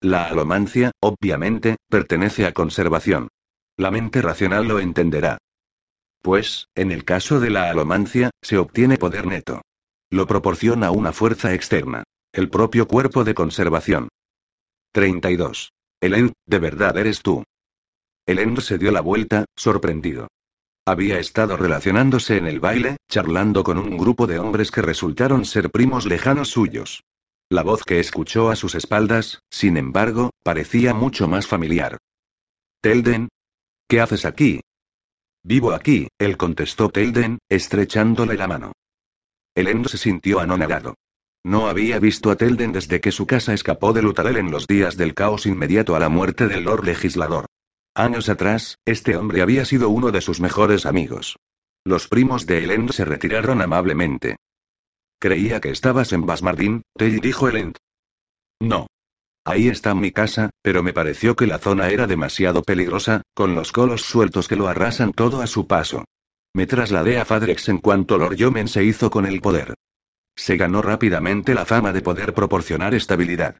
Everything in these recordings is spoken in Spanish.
La alomancia, obviamente, pertenece a conservación. La mente racional lo entenderá. Pues, en el caso de la alomancia, se obtiene poder neto. Lo proporciona una fuerza externa. El propio cuerpo de conservación. 32. Elen, de verdad eres tú. Elen se dio la vuelta, sorprendido. Había estado relacionándose en el baile, charlando con un grupo de hombres que resultaron ser primos lejanos suyos. La voz que escuchó a sus espaldas, sin embargo, parecía mucho más familiar. Telden. ¿Qué haces aquí? Vivo aquí, él contestó Telden, estrechándole la mano. Elen se sintió anonadado. No había visto a Telden desde que su casa escapó de Lutadel en los días del caos inmediato a la muerte del Lord Legislador. Años atrás, este hombre había sido uno de sus mejores amigos. Los primos de Elend se retiraron amablemente. Creía que estabas en Basmardín, Tell dijo Elend. No. Ahí está mi casa, pero me pareció que la zona era demasiado peligrosa, con los colos sueltos que lo arrasan todo a su paso. Me trasladé a Fadrex en cuanto Lord Yomen se hizo con el poder. Se ganó rápidamente la fama de poder proporcionar estabilidad.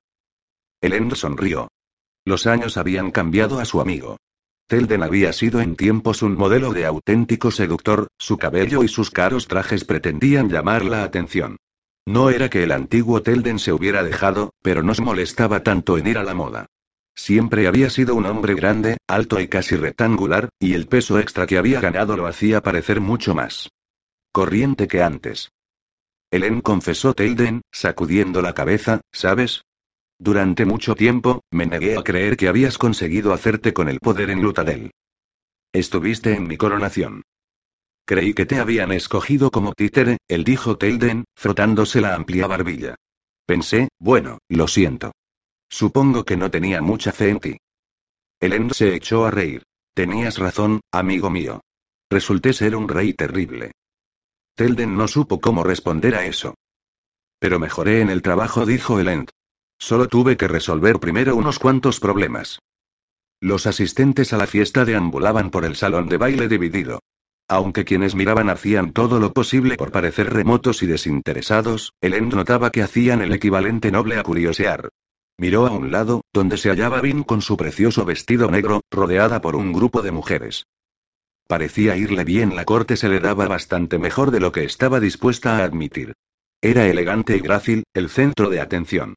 Elend sonrió. Los años habían cambiado a su amigo. Telden había sido en tiempos un modelo de auténtico seductor, su cabello y sus caros trajes pretendían llamar la atención. No era que el antiguo Telden se hubiera dejado, pero no se molestaba tanto en ir a la moda. Siempre había sido un hombre grande, alto y casi rectangular, y el peso extra que había ganado lo hacía parecer mucho más corriente que antes. Helen confesó Telden, sacudiendo la cabeza, ¿sabes? Durante mucho tiempo, me negué a creer que habías conseguido hacerte con el poder en Lutadel. Estuviste en mi coronación. Creí que te habían escogido como títere, él dijo Telden, frotándose la amplia barbilla. Pensé, bueno, lo siento. Supongo que no tenía mucha fe en ti. Helen se echó a reír. Tenías razón, amigo mío. Resulté ser un rey terrible. Telden no supo cómo responder a eso. Pero mejoré en el trabajo, dijo Elend. Solo tuve que resolver primero unos cuantos problemas. Los asistentes a la fiesta deambulaban por el salón de baile dividido. Aunque quienes miraban hacían todo lo posible por parecer remotos y desinteresados, Elend notaba que hacían el equivalente noble a curiosear. Miró a un lado, donde se hallaba Vin con su precioso vestido negro, rodeada por un grupo de mujeres. Parecía irle bien, la corte se le daba bastante mejor de lo que estaba dispuesta a admitir. Era elegante y grácil, el centro de atención.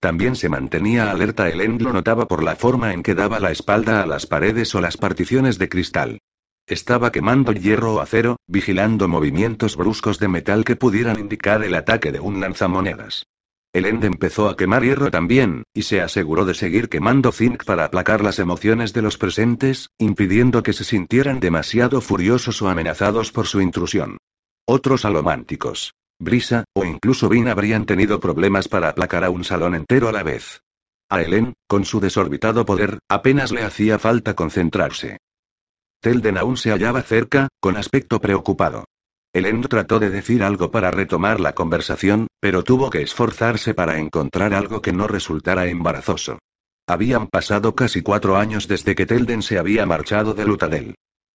También se mantenía alerta, el End lo notaba por la forma en que daba la espalda a las paredes o las particiones de cristal. Estaba quemando hierro o acero, vigilando movimientos bruscos de metal que pudieran indicar el ataque de un lanzamonedas. El End empezó a quemar hierro también, y se aseguró de seguir quemando zinc para aplacar las emociones de los presentes, impidiendo que se sintieran demasiado furiosos o amenazados por su intrusión. Otros alománticos, Brisa, o incluso Vin habrían tenido problemas para aplacar a un salón entero a la vez. A Helen, con su desorbitado poder, apenas le hacía falta concentrarse. Telden aún se hallaba cerca, con aspecto preocupado. Helen trató de decir algo para retomar la conversación, pero tuvo que esforzarse para encontrar algo que no resultara embarazoso. Habían pasado casi cuatro años desde que Telden se había marchado de Lutadel.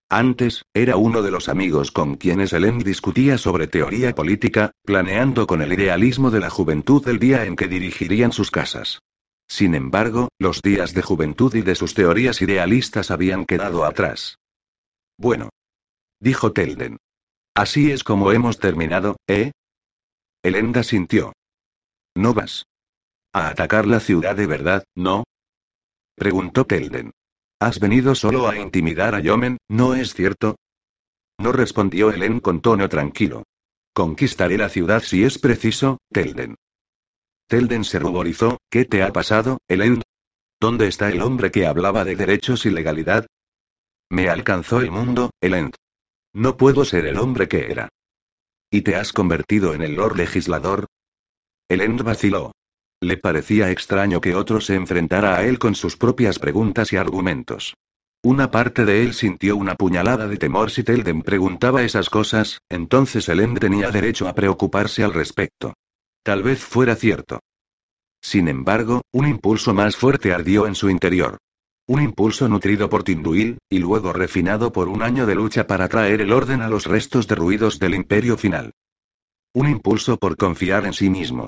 Antes, era uno de los amigos con quienes Helen discutía sobre teoría política, planeando con el idealismo de la juventud el día en que dirigirían sus casas. Sin embargo, los días de juventud y de sus teorías idealistas habían quedado atrás. Bueno. Dijo Telden. Así es como hemos terminado, ¿eh? Elenda sintió. ¿No vas? ¿A atacar la ciudad de verdad, no? Preguntó Telden. Has venido solo a intimidar a Yomen, ¿no es cierto? No respondió Helen con tono tranquilo. Conquistaré la ciudad si es preciso, Telden. Telden se ruborizó, ¿qué te ha pasado, Helen? ¿Dónde está el hombre que hablaba de derechos y legalidad? Me alcanzó el mundo, Helen. No puedo ser el hombre que era. ¿Y te has convertido en el Lord Legislador? Helen vaciló. Le parecía extraño que otro se enfrentara a él con sus propias preguntas y argumentos. Una parte de él sintió una puñalada de temor si Telden preguntaba esas cosas, entonces Elend tenía derecho a preocuparse al respecto. Tal vez fuera cierto. Sin embargo, un impulso más fuerte ardió en su interior. Un impulso nutrido por Tinduil, y luego refinado por un año de lucha para traer el orden a los restos derruidos del imperio final. Un impulso por confiar en sí mismo.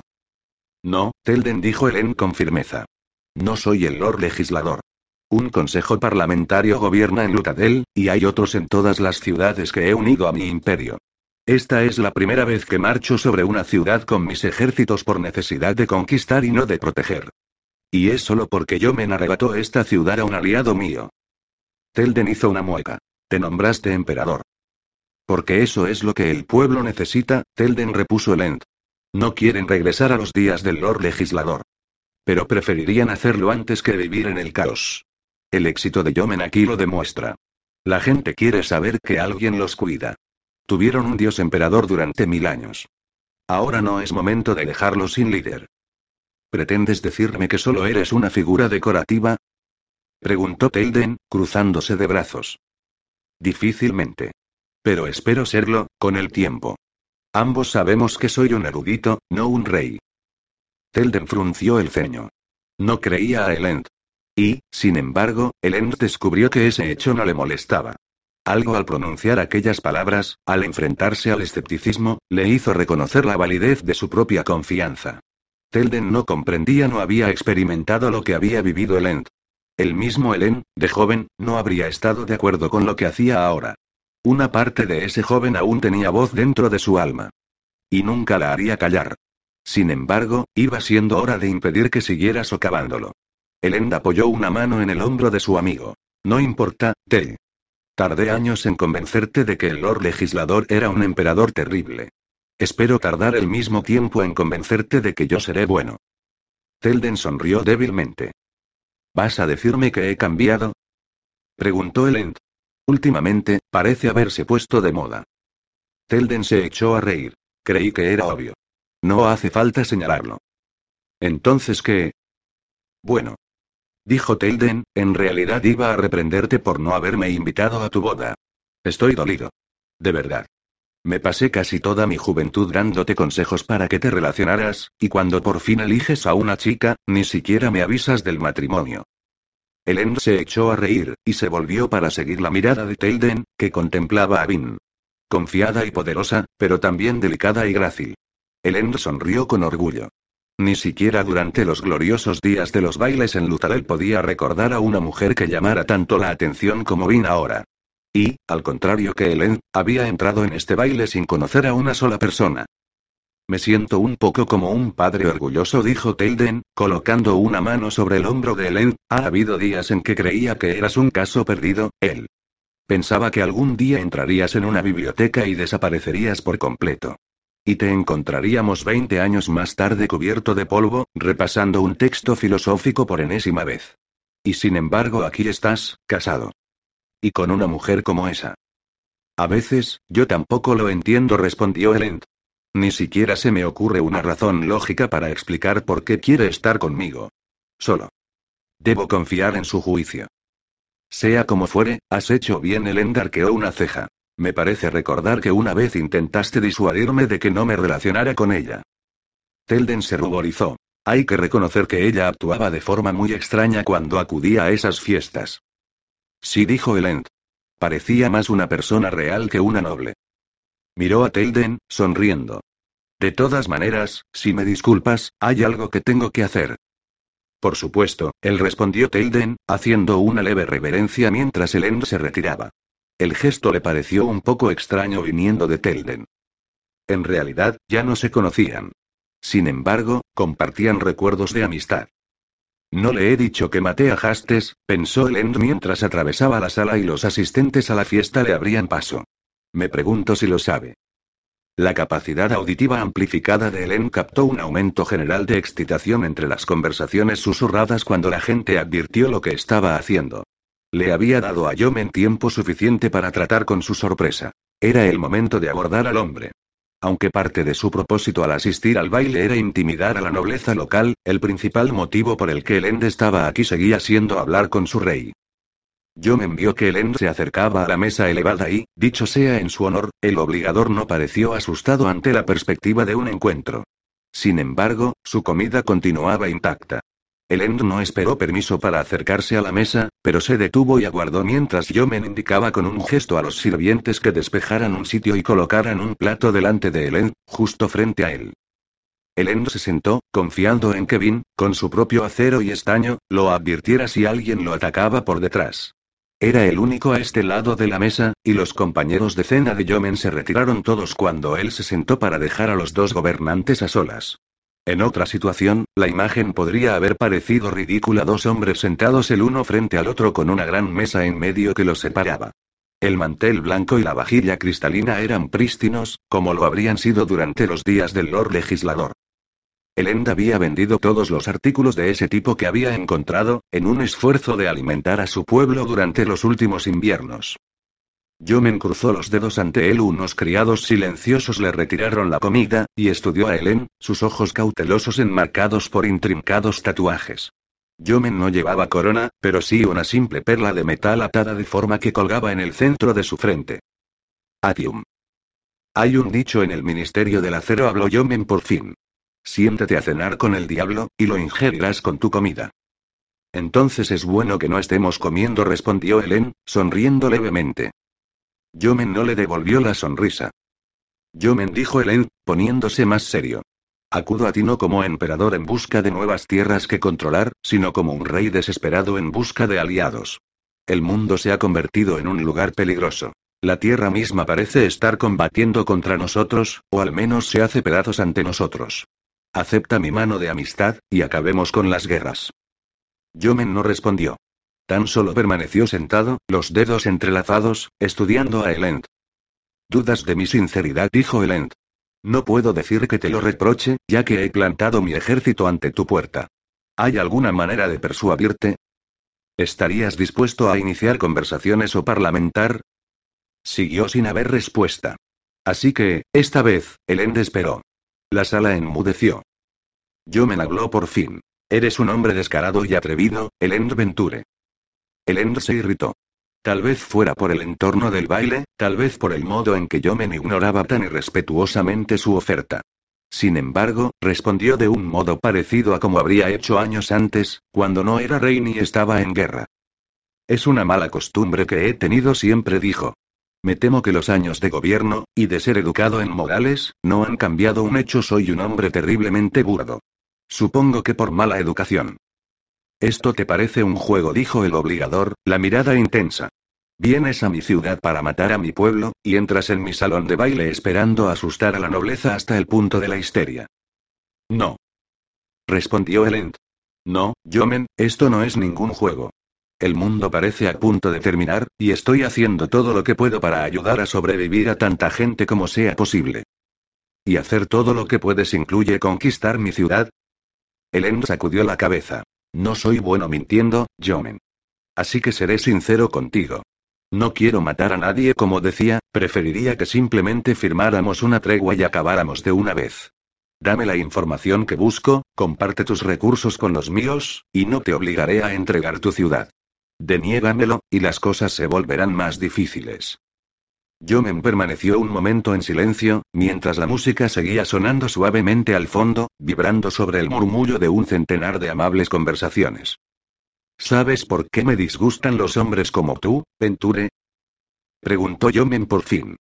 No, Telden dijo Elen con firmeza. No soy el Lord Legislador. Un consejo parlamentario gobierna en Lutadel, y hay otros en todas las ciudades que he unido a mi imperio. Esta es la primera vez que marcho sobre una ciudad con mis ejércitos por necesidad de conquistar y no de proteger. Y es solo porque yo me arrebató esta ciudad a un aliado mío. Telden hizo una mueca. Te nombraste emperador. Porque eso es lo que el pueblo necesita, Telden repuso Elend. No quieren regresar a los días del Lord Legislador. Pero preferirían hacerlo antes que vivir en el caos. El éxito de Yomen aquí lo demuestra. La gente quiere saber que alguien los cuida. Tuvieron un dios emperador durante mil años. Ahora no es momento de dejarlo sin líder. ¿Pretendes decirme que solo eres una figura decorativa? Preguntó Telden, cruzándose de brazos. Difícilmente. Pero espero serlo, con el tiempo. Ambos sabemos que soy un erudito, no un rey. Telden frunció el ceño. No creía a Elend. Y, sin embargo, Elend descubrió que ese hecho no le molestaba. Algo al pronunciar aquellas palabras, al enfrentarse al escepticismo, le hizo reconocer la validez de su propia confianza. Telden no comprendía, no había experimentado lo que había vivido Elend. El mismo Elen, de joven, no habría estado de acuerdo con lo que hacía ahora. Una parte de ese joven aún tenía voz dentro de su alma. Y nunca la haría callar. Sin embargo, iba siendo hora de impedir que siguiera socavándolo. Elend apoyó una mano en el hombro de su amigo. No importa, Te. Tardé años en convencerte de que el Lord Legislador era un emperador terrible. Espero tardar el mismo tiempo en convencerte de que yo seré bueno. Telden sonrió débilmente. ¿Vas a decirme que he cambiado? Preguntó Elend. Últimamente, parece haberse puesto de moda. Telden se echó a reír. Creí que era obvio. No hace falta señalarlo. Entonces, ¿qué? Bueno, Dijo Telden, en realidad iba a reprenderte por no haberme invitado a tu boda. Estoy dolido. De verdad. Me pasé casi toda mi juventud dándote consejos para que te relacionaras, y cuando por fin eliges a una chica, ni siquiera me avisas del matrimonio. Elend se echó a reír, y se volvió para seguir la mirada de Telden, que contemplaba a Vin. Confiada y poderosa, pero también delicada y grácil. Elend sonrió con orgullo. Ni siquiera durante los gloriosos días de los bailes en Lutarel podía recordar a una mujer que llamara tanto la atención como Vin ahora. Y, al contrario que Helen, había entrado en este baile sin conocer a una sola persona. Me siento un poco como un padre orgulloso, dijo Telden, colocando una mano sobre el hombro de Helen. Ha habido días en que creía que eras un caso perdido, él. Pensaba que algún día entrarías en una biblioteca y desaparecerías por completo. Y te encontraríamos 20 años más tarde cubierto de polvo, repasando un texto filosófico por enésima vez. Y sin embargo aquí estás, casado. Y con una mujer como esa. A veces, yo tampoco lo entiendo, respondió Elend. Ni siquiera se me ocurre una razón lógica para explicar por qué quiere estar conmigo. Solo. Debo confiar en su juicio. Sea como fuere, has hecho bien, Elend arqueó una ceja. Me parece recordar que una vez intentaste disuadirme de que no me relacionara con ella. Telden se ruborizó. Hay que reconocer que ella actuaba de forma muy extraña cuando acudía a esas fiestas. Sí, dijo Elend. Parecía más una persona real que una noble. Miró a Telden, sonriendo. De todas maneras, si me disculpas, hay algo que tengo que hacer. Por supuesto, él respondió Telden, haciendo una leve reverencia mientras Elend se retiraba. El gesto le pareció un poco extraño viniendo de Telden. En realidad, ya no se conocían. Sin embargo, compartían recuerdos de amistad. No le he dicho que maté a Hastes, pensó Elend mientras atravesaba la sala y los asistentes a la fiesta le abrían paso. Me pregunto si lo sabe. La capacidad auditiva amplificada de Helen captó un aumento general de excitación entre las conversaciones susurradas cuando la gente advirtió lo que estaba haciendo. Le había dado a Yomen tiempo suficiente para tratar con su sorpresa. Era el momento de abordar al hombre. Aunque parte de su propósito al asistir al baile era intimidar a la nobleza local, el principal motivo por el que Elend estaba aquí seguía siendo hablar con su rey. Yo me envió que Elend se acercaba a la mesa elevada y, dicho sea en su honor, el obligador no pareció asustado ante la perspectiva de un encuentro. Sin embargo, su comida continuaba intacta. Elend no esperó permiso para acercarse a la mesa, pero se detuvo y aguardó mientras yo me indicaba con un gesto a los sirvientes que despejaran un sitio y colocaran un plato delante de Elend, justo frente a él. Elend se sentó, confiando en que Vin, con su propio acero y estaño, lo advirtiera si alguien lo atacaba por detrás. Era el único a este lado de la mesa, y los compañeros de cena de Yomen se retiraron todos cuando él se sentó para dejar a los dos gobernantes a solas. En otra situación, la imagen podría haber parecido ridícula dos hombres sentados el uno frente al otro con una gran mesa en medio que los separaba. El mantel blanco y la vajilla cristalina eran prístinos, como lo habrían sido durante los días del Lord Legislador. Elend había vendido todos los artículos de ese tipo que había encontrado, en un esfuerzo de alimentar a su pueblo durante los últimos inviernos. Yomen cruzó los dedos ante él. Unos criados silenciosos le retiraron la comida, y estudió a Helen, sus ojos cautelosos enmarcados por intrincados tatuajes. Yomen no llevaba corona, pero sí una simple perla de metal atada de forma que colgaba en el centro de su frente. Atium. Hay un dicho en el Ministerio del Acero, habló Yomen por fin. Siéntate a cenar con el diablo, y lo ingerirás con tu comida. Entonces es bueno que no estemos comiendo, respondió Helen, sonriendo levemente. Yomen no le devolvió la sonrisa. Yomen dijo Helen, poniéndose más serio. Acudo a ti no como emperador en busca de nuevas tierras que controlar, sino como un rey desesperado en busca de aliados. El mundo se ha convertido en un lugar peligroso. La tierra misma parece estar combatiendo contra nosotros, o al menos se hace pedazos ante nosotros. Acepta mi mano de amistad, y acabemos con las guerras. Yomen no respondió. Tan solo permaneció sentado, los dedos entrelazados, estudiando a Elend. ¿Dudas de mi sinceridad? dijo Elend. No puedo decir que te lo reproche, ya que he plantado mi ejército ante tu puerta. ¿Hay alguna manera de persuadirte? ¿Estarías dispuesto a iniciar conversaciones o parlamentar? Siguió sin haber respuesta. Así que, esta vez, Elend esperó. La sala enmudeció. Yo me habló por fin. Eres un hombre descarado y atrevido, Elend Venture. Elend se irritó. Tal vez fuera por el entorno del baile, tal vez por el modo en que yo me ignoraba tan irrespetuosamente su oferta. Sin embargo, respondió de un modo parecido a como habría hecho años antes, cuando no era rey ni estaba en guerra. Es una mala costumbre que he tenido siempre, dijo. Me temo que los años de gobierno, y de ser educado en morales, no han cambiado un hecho. Soy un hombre terriblemente burdo. Supongo que por mala educación. Esto te parece un juego, dijo el obligador, la mirada intensa. Vienes a mi ciudad para matar a mi pueblo, y entras en mi salón de baile esperando asustar a la nobleza hasta el punto de la histeria. No. Respondió Elend. No, Yomen, esto no es ningún juego. El mundo parece a punto de terminar, y estoy haciendo todo lo que puedo para ayudar a sobrevivir a tanta gente como sea posible. ¿Y hacer todo lo que puedes incluye conquistar mi ciudad? Elend sacudió la cabeza. No soy bueno mintiendo, Jomen. Así que seré sincero contigo. No quiero matar a nadie como decía, preferiría que simplemente firmáramos una tregua y acabáramos de una vez. Dame la información que busco, comparte tus recursos con los míos, y no te obligaré a entregar tu ciudad. Deniégamelo, y las cosas se volverán más difíciles. Yomen permaneció un momento en silencio, mientras la música seguía sonando suavemente al fondo, vibrando sobre el murmullo de un centenar de amables conversaciones. ¿Sabes por qué me disgustan los hombres como tú, Venture? Preguntó Yomen por fin.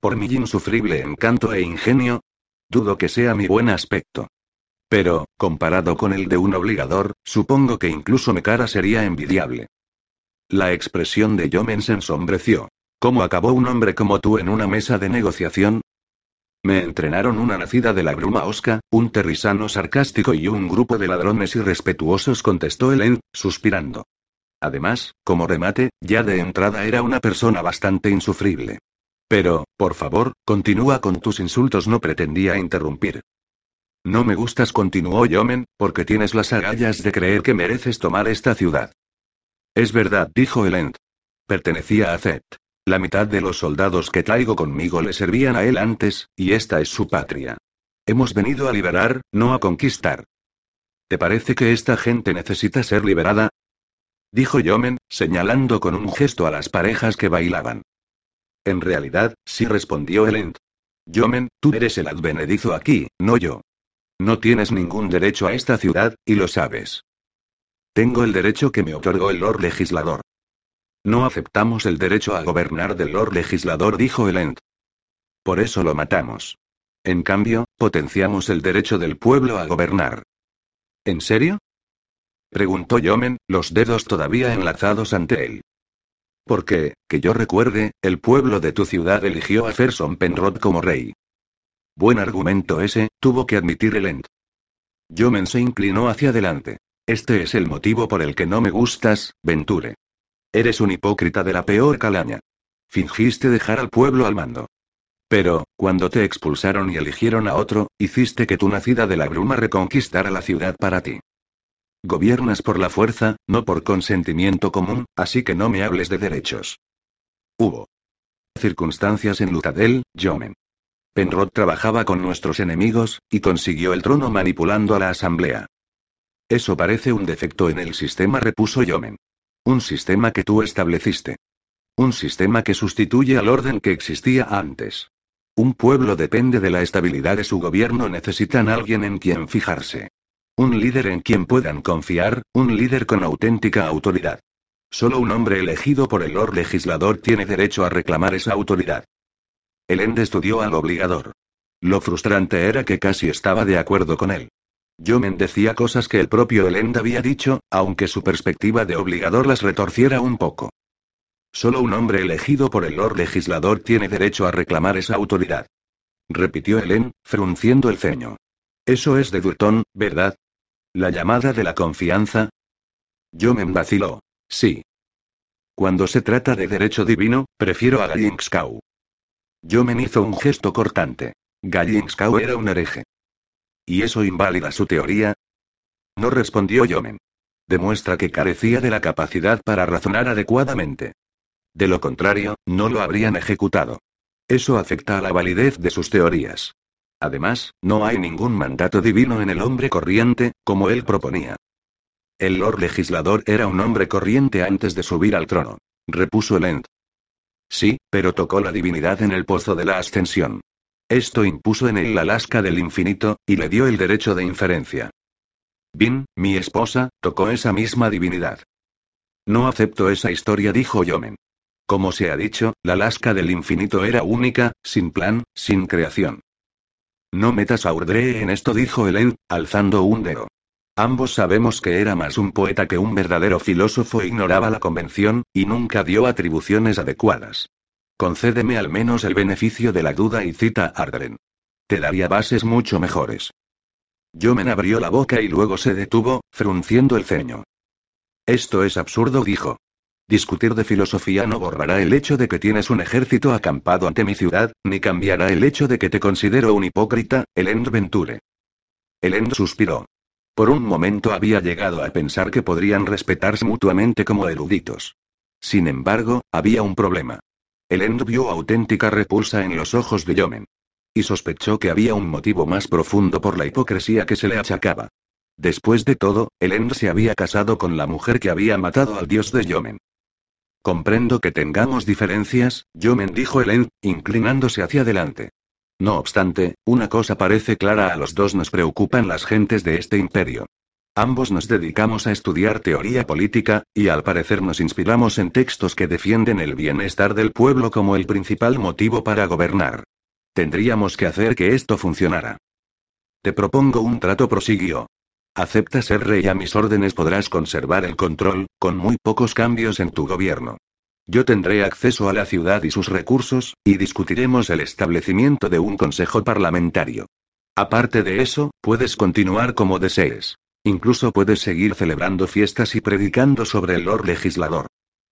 ¿Por mi insufrible encanto e ingenio? Dudo que sea mi buen aspecto. Pero, comparado con el de un obligador, supongo que incluso mi cara sería envidiable. La expresión de Yomen se ensombreció. ¿Cómo acabó un hombre como tú en una mesa de negociación? Me entrenaron una nacida de la bruma osca, un terrisano sarcástico y un grupo de ladrones irrespetuosos, contestó Helen, suspirando. Además, como remate, ya de entrada era una persona bastante insufrible. Pero, por favor, continúa con tus insultos, no pretendía interrumpir. No me gustas, continuó Yomen, porque tienes las agallas de creer que mereces tomar esta ciudad. Es verdad, dijo Elend. Pertenecía a Zed. La mitad de los soldados que traigo conmigo le servían a él antes, y esta es su patria. Hemos venido a liberar, no a conquistar. ¿Te parece que esta gente necesita ser liberada? Dijo Yomen, señalando con un gesto a las parejas que bailaban. En realidad, sí respondió Elend. Yomen, tú eres el advenedizo aquí, no yo. No tienes ningún derecho a esta ciudad, y lo sabes. Tengo el derecho que me otorgó el Lord Legislador. No aceptamos el derecho a gobernar del Lord Legislador, dijo Elend. Por eso lo matamos. En cambio, potenciamos el derecho del pueblo a gobernar. ¿En serio? Preguntó Yomen, los dedos todavía enlazados ante él. Porque, que yo recuerde, el pueblo de tu ciudad eligió a Ferson Penrod como rey. Buen argumento ese, tuvo que admitir Elend. Yomen se inclinó hacia adelante. Este es el motivo por el que no me gustas, Venture. Eres un hipócrita de la peor calaña. Fingiste dejar al pueblo al mando. Pero, cuando te expulsaron y eligieron a otro, hiciste que tu nacida de la bruma reconquistara la ciudad para ti. Gobiernas por la fuerza, no por consentimiento común, así que no me hables de derechos. Hubo circunstancias en Lutadel, Jomen. Penrod trabajaba con nuestros enemigos, y consiguió el trono manipulando a la asamblea. Eso parece un defecto en el sistema, repuso Yomen. Un sistema que tú estableciste. Un sistema que sustituye al orden que existía antes. Un pueblo depende de la estabilidad de su gobierno, necesitan alguien en quien fijarse. Un líder en quien puedan confiar, un líder con auténtica autoridad. Solo un hombre elegido por el Lord Legislador tiene derecho a reclamar esa autoridad. El End estudió al obligador. Lo frustrante era que casi estaba de acuerdo con él. Yomen decía cosas que el propio Elend había dicho, aunque su perspectiva de obligador las retorciera un poco. Solo un hombre elegido por el Lord Legislador tiene derecho a reclamar esa autoridad. Repitió Helen, frunciendo el ceño. Eso es de Durton, ¿verdad? ¿La llamada de la confianza? Yomen vaciló. Sí. Cuando se trata de derecho divino, prefiero a Gallinskau. Yomen hizo un gesto cortante. Gallinskau era un hereje. ¿Y eso invalida su teoría? No respondió Yomen. Demuestra que carecía de la capacidad para razonar adecuadamente. De lo contrario, no lo habrían ejecutado. Eso afecta a la validez de sus teorías. Además, no hay ningún mandato divino en el hombre corriente, como él proponía. El Lord Legislador era un hombre corriente antes de subir al trono. Repuso Elend. Sí, pero tocó la divinidad en el pozo de la ascensión. Esto impuso en él la lasca del infinito, y le dio el derecho de inferencia. Bin, mi esposa, tocó esa misma divinidad. No acepto esa historia, dijo Yomen. Como se ha dicho, la lasca del infinito era única, sin plan, sin creación. No metas a Urdre en esto, dijo Helen, alzando un dedo. Ambos sabemos que era más un poeta que un verdadero filósofo, ignoraba la convención, y nunca dio atribuciones adecuadas. Concédeme al menos el beneficio de la duda y cita a Ardren. Te daría bases mucho mejores. Yomen abrió la boca y luego se detuvo, frunciendo el ceño. Esto es absurdo, dijo. Discutir de filosofía no borrará el hecho de que tienes un ejército acampado ante mi ciudad, ni cambiará el hecho de que te considero un hipócrita, Elend Venture. Elend suspiró. Por un momento había llegado a pensar que podrían respetarse mutuamente como eruditos. Sin embargo, había un problema. Elend vio auténtica repulsa en los ojos de Yomen. Y sospechó que había un motivo más profundo por la hipocresía que se le achacaba. Después de todo, Elend se había casado con la mujer que había matado al dios de Yomen. Comprendo que tengamos diferencias, Yomen dijo Elend, inclinándose hacia adelante. No obstante, una cosa parece clara a los dos nos preocupan las gentes de este imperio. Ambos nos dedicamos a estudiar teoría política, y al parecer nos inspiramos en textos que defienden el bienestar del pueblo como el principal motivo para gobernar. Tendríamos que hacer que esto funcionara. Te propongo un trato, prosiguió. Acepta ser rey a mis órdenes podrás conservar el control, con muy pocos cambios en tu gobierno. Yo tendré acceso a la ciudad y sus recursos, y discutiremos el establecimiento de un consejo parlamentario. Aparte de eso, puedes continuar como desees. Incluso puedes seguir celebrando fiestas y predicando sobre el Lord Legislador.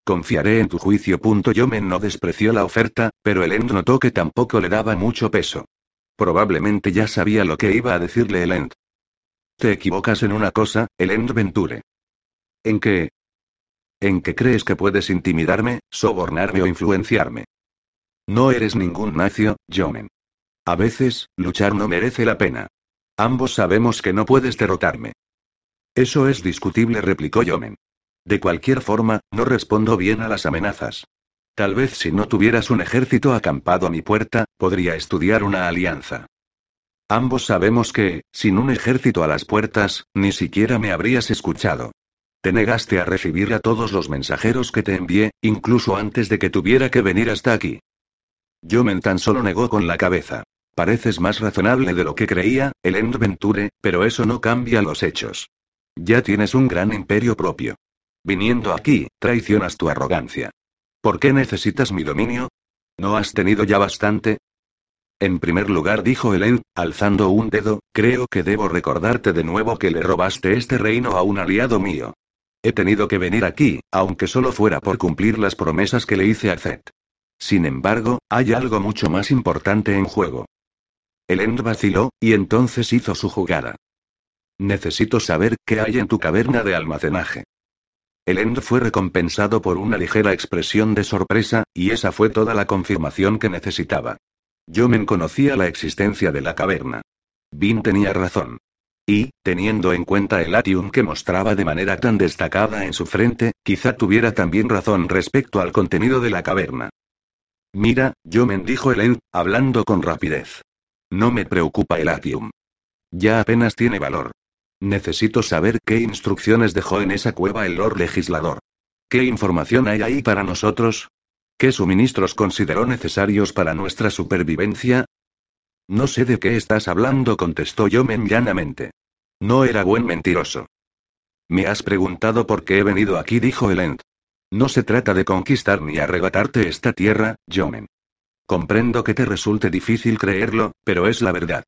Confiaré en tu juicio. Yomen no despreció la oferta, pero Elend notó que tampoco le daba mucho peso. Probablemente ya sabía lo que iba a decirle Elend. Te equivocas en una cosa, Elend Venture. ¿En qué? ¿En qué crees que puedes intimidarme, sobornarme o influenciarme? No eres ningún nacio, Yomen. A veces, luchar no merece la pena. Ambos sabemos que no puedes derrotarme. Eso es discutible, replicó Yomen. De cualquier forma, no respondo bien a las amenazas. Tal vez si no tuvieras un ejército acampado a mi puerta, podría estudiar una alianza. Ambos sabemos que, sin un ejército a las puertas, ni siquiera me habrías escuchado. Te negaste a recibir a todos los mensajeros que te envié, incluso antes de que tuviera que venir hasta aquí. Yomen tan solo negó con la cabeza. Pareces más razonable de lo que creía, Elend Venture, pero eso no cambia los hechos. Ya tienes un gran imperio propio. Viniendo aquí, traicionas tu arrogancia. ¿Por qué necesitas mi dominio? ¿No has tenido ya bastante? En primer lugar, dijo Helen, alzando un dedo, creo que debo recordarte de nuevo que le robaste este reino a un aliado mío. He tenido que venir aquí, aunque solo fuera por cumplir las promesas que le hice a Zed. Sin embargo, hay algo mucho más importante en juego. Elend vaciló, y entonces hizo su jugada. Necesito saber qué hay en tu caverna de almacenaje. Elend fue recompensado por una ligera expresión de sorpresa, y esa fue toda la confirmación que necesitaba. Yo me conocía la existencia de la caverna. Vin tenía razón. Y, teniendo en cuenta el atium que mostraba de manera tan destacada en su frente, quizá tuviera también razón respecto al contenido de la caverna. Mira, yo me dijo Elen, hablando con rapidez. No me preocupa el atium. Ya apenas tiene valor. Necesito saber qué instrucciones dejó en esa cueva el Lord Legislador. ¿Qué información hay ahí para nosotros? ¿Qué suministros consideró necesarios para nuestra supervivencia? No sé de qué estás hablando, contestó Yomen llanamente. No era buen mentiroso. Me has preguntado por qué he venido aquí, dijo Elend. No se trata de conquistar ni arrebatarte esta tierra, Yomen. Comprendo que te resulte difícil creerlo, pero es la verdad.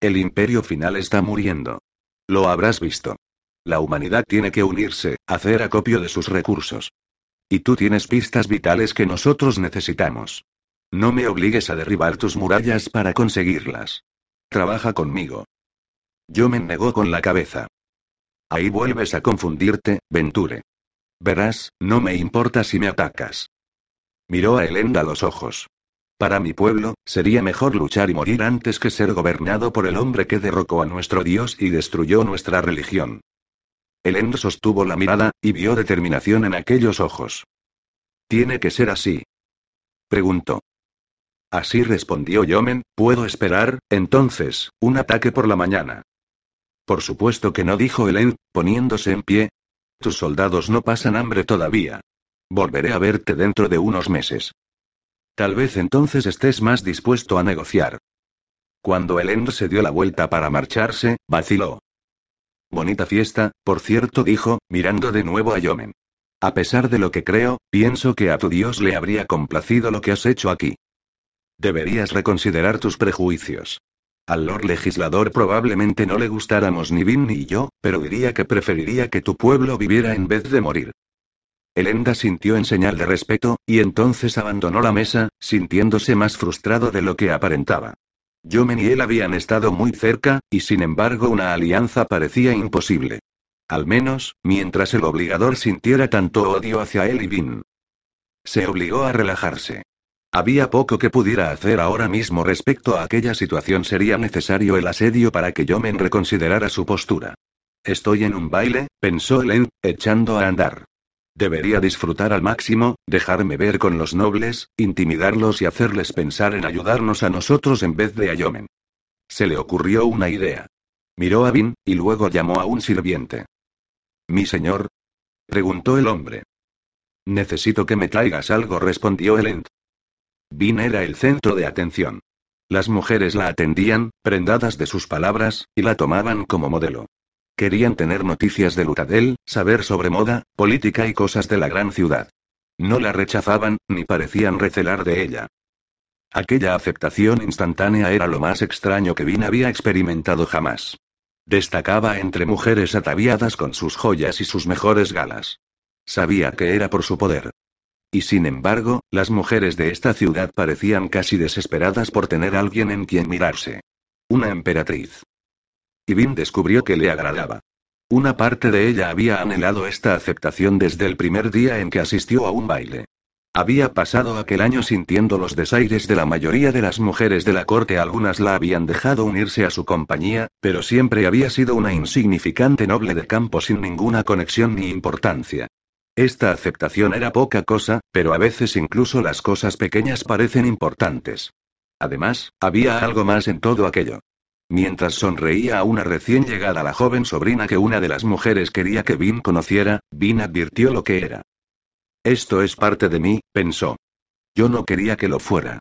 El imperio final está muriendo. Lo habrás visto. La humanidad tiene que unirse, hacer acopio de sus recursos. Y tú tienes pistas vitales que nosotros necesitamos. No me obligues a derribar tus murallas para conseguirlas. Trabaja conmigo. Yo me negó con la cabeza. Ahí vuelves a confundirte, Venture. Verás, no me importa si me atacas. Miró a Elenda los ojos. Para mi pueblo, sería mejor luchar y morir antes que ser gobernado por el hombre que derrocó a nuestro Dios y destruyó nuestra religión. Elend sostuvo la mirada, y vio determinación en aquellos ojos. Tiene que ser así. Preguntó. Así respondió Yomen, ¿puedo esperar, entonces, un ataque por la mañana? Por supuesto que no, dijo Elend, poniéndose en pie. Tus soldados no pasan hambre todavía. Volveré a verte dentro de unos meses. Tal vez entonces estés más dispuesto a negociar. Cuando Elend se dio la vuelta para marcharse, vaciló. Bonita fiesta, por cierto, dijo, mirando de nuevo a Yomen. A pesar de lo que creo, pienso que a tu Dios le habría complacido lo que has hecho aquí. Deberías reconsiderar tus prejuicios. Al Lord Legislador probablemente no le gustáramos ni Vin ni yo, pero diría que preferiría que tu pueblo viviera en vez de morir. Elenda sintió en señal de respeto, y entonces abandonó la mesa, sintiéndose más frustrado de lo que aparentaba. Yomen y él habían estado muy cerca, y sin embargo una alianza parecía imposible. Al menos, mientras el obligador sintiera tanto odio hacia él y Vin. Se obligó a relajarse. Había poco que pudiera hacer ahora mismo respecto a aquella situación. Sería necesario el asedio para que Yomen reconsiderara su postura. Estoy en un baile, pensó Elen, echando a andar. Debería disfrutar al máximo, dejarme ver con los nobles, intimidarlos y hacerles pensar en ayudarnos a nosotros en vez de a Yomen. Se le ocurrió una idea. Miró a Vin, y luego llamó a un sirviente. ¿Mi señor? preguntó el hombre. Necesito que me traigas algo, respondió Elend. Vin era el centro de atención. Las mujeres la atendían, prendadas de sus palabras, y la tomaban como modelo. Querían tener noticias de Lutadel, saber sobre moda, política y cosas de la gran ciudad. No la rechazaban, ni parecían recelar de ella. Aquella aceptación instantánea era lo más extraño que Vin había experimentado jamás. Destacaba entre mujeres ataviadas con sus joyas y sus mejores galas. Sabía que era por su poder. Y sin embargo, las mujeres de esta ciudad parecían casi desesperadas por tener alguien en quien mirarse. Una emperatriz. Descubrió que le agradaba. Una parte de ella había anhelado esta aceptación desde el primer día en que asistió a un baile. Había pasado aquel año sintiendo los desaires de la mayoría de las mujeres de la corte, algunas la habían dejado unirse a su compañía, pero siempre había sido una insignificante noble de campo sin ninguna conexión ni importancia. Esta aceptación era poca cosa, pero a veces incluso las cosas pequeñas parecen importantes. Además, había algo más en todo aquello. Mientras sonreía a una recién llegada la joven sobrina que una de las mujeres quería que Vin conociera, Vin advirtió lo que era. Esto es parte de mí, pensó. Yo no quería que lo fuera.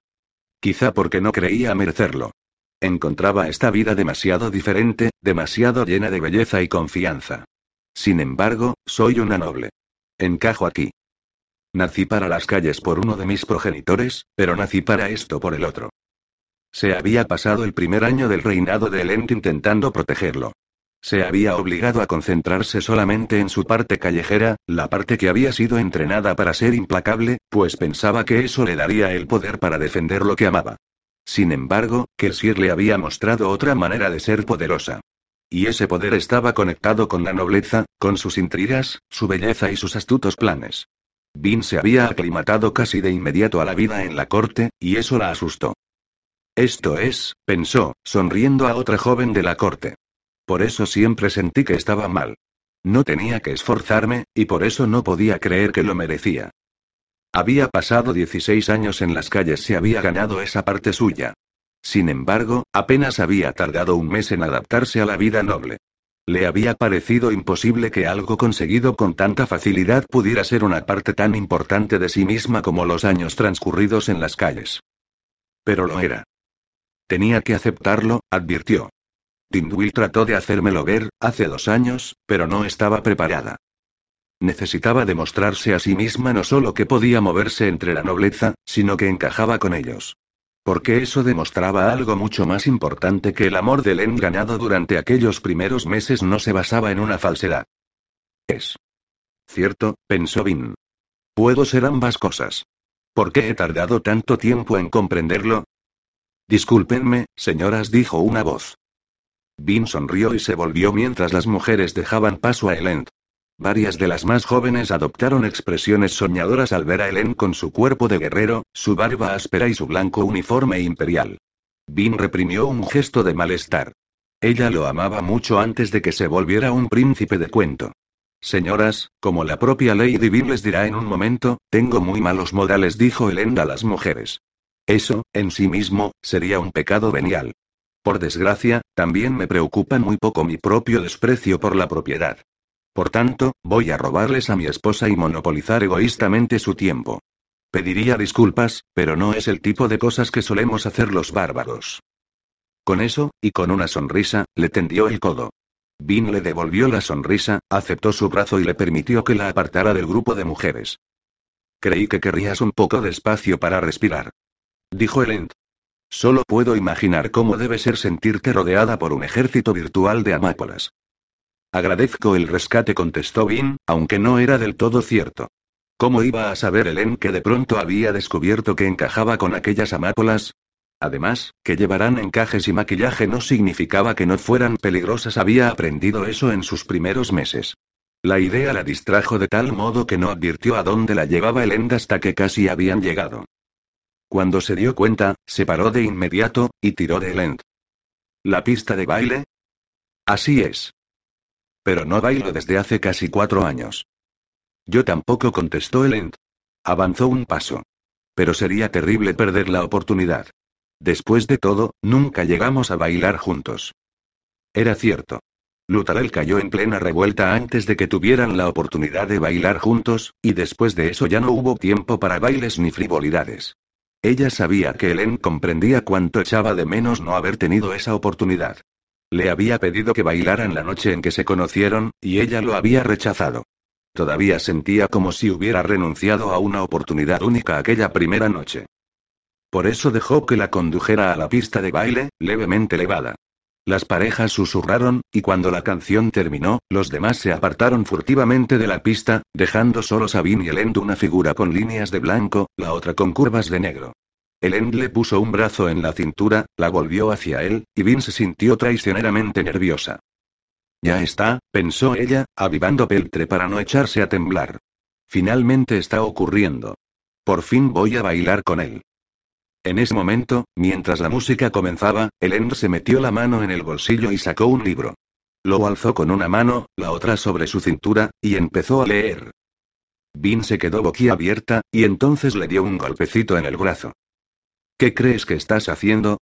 Quizá porque no creía merecerlo. Encontraba esta vida demasiado diferente, demasiado llena de belleza y confianza. Sin embargo, soy una noble. Encajo aquí. Nací para las calles por uno de mis progenitores, pero nací para esto por el otro. Se había pasado el primer año del reinado de Elend intentando protegerlo. Se había obligado a concentrarse solamente en su parte callejera, la parte que había sido entrenada para ser implacable, pues pensaba que eso le daría el poder para defender lo que amaba. Sin embargo, Kelsier le había mostrado otra manera de ser poderosa. Y ese poder estaba conectado con la nobleza, con sus intrigas, su belleza y sus astutos planes. Vin se había aclimatado casi de inmediato a la vida en la corte, y eso la asustó. Esto es, pensó, sonriendo a otra joven de la corte. Por eso siempre sentí que estaba mal. No tenía que esforzarme, y por eso no podía creer que lo merecía. Había pasado 16 años en las calles, se había ganado esa parte suya. Sin embargo, apenas había tardado un mes en adaptarse a la vida noble. Le había parecido imposible que algo conseguido con tanta facilidad pudiera ser una parte tan importante de sí misma como los años transcurridos en las calles. Pero lo era. Tenía que aceptarlo, advirtió. Tindwill trató de hacérmelo ver, hace dos años, pero no estaba preparada. Necesitaba demostrarse a sí misma no solo que podía moverse entre la nobleza, sino que encajaba con ellos. Porque eso demostraba algo mucho más importante que el amor de Len ganado durante aquellos primeros meses no se basaba en una falsedad. Es. Cierto, pensó Vin. Puedo ser ambas cosas. ¿Por qué he tardado tanto tiempo en comprenderlo? Discúlpenme, señoras, dijo una voz. Vin sonrió y se volvió mientras las mujeres dejaban paso a Elend. Varias de las más jóvenes adoptaron expresiones soñadoras al ver a Elend con su cuerpo de guerrero, su barba áspera y su blanco uniforme imperial. Vin reprimió un gesto de malestar. Ella lo amaba mucho antes de que se volviera un príncipe de cuento. Señoras, como la propia Lady Vin les dirá en un momento, tengo muy malos modales, dijo Elend a las mujeres. Eso, en sí mismo, sería un pecado venial. Por desgracia, también me preocupa muy poco mi propio desprecio por la propiedad. Por tanto, voy a robarles a mi esposa y monopolizar egoístamente su tiempo. Pediría disculpas, pero no es el tipo de cosas que solemos hacer los bárbaros. Con eso, y con una sonrisa, le tendió el codo. Vin le devolvió la sonrisa, aceptó su brazo y le permitió que la apartara del grupo de mujeres. Creí que querrías un poco de espacio para respirar dijo Elend. Solo puedo imaginar cómo debe ser sentirte rodeada por un ejército virtual de amápolas. Agradezco el rescate, contestó Vin, aunque no era del todo cierto. ¿Cómo iba a saber Elen que de pronto había descubierto que encajaba con aquellas amápolas? Además, que llevaran encajes y maquillaje no significaba que no fueran peligrosas, había aprendido eso en sus primeros meses. La idea la distrajo de tal modo que no advirtió a dónde la llevaba Elend hasta que casi habían llegado. Cuando se dio cuenta, se paró de inmediato, y tiró de Elend. ¿La pista de baile? Así es. Pero no bailo desde hace casi cuatro años. Yo tampoco contestó Elend. Avanzó un paso. Pero sería terrible perder la oportunidad. Después de todo, nunca llegamos a bailar juntos. Era cierto. Lutarel cayó en plena revuelta antes de que tuvieran la oportunidad de bailar juntos, y después de eso ya no hubo tiempo para bailes ni frivolidades. Ella sabía que Helen comprendía cuánto echaba de menos no haber tenido esa oportunidad. Le había pedido que bailaran la noche en que se conocieron, y ella lo había rechazado. Todavía sentía como si hubiera renunciado a una oportunidad única aquella primera noche. Por eso dejó que la condujera a la pista de baile, levemente elevada. Las parejas susurraron, y cuando la canción terminó, los demás se apartaron furtivamente de la pista, dejando solo Sabine y Elend una figura con líneas de blanco, la otra con curvas de negro. Elend le puso un brazo en la cintura, la volvió hacia él, y Vin se sintió traicioneramente nerviosa. Ya está, pensó ella, avivando peltre para no echarse a temblar. Finalmente está ocurriendo. Por fin voy a bailar con él. En ese momento, mientras la música comenzaba, Elend se metió la mano en el bolsillo y sacó un libro. Lo alzó con una mano, la otra sobre su cintura, y empezó a leer. Vin se quedó boquiabierta, y entonces le dio un golpecito en el brazo. ¿Qué crees que estás haciendo?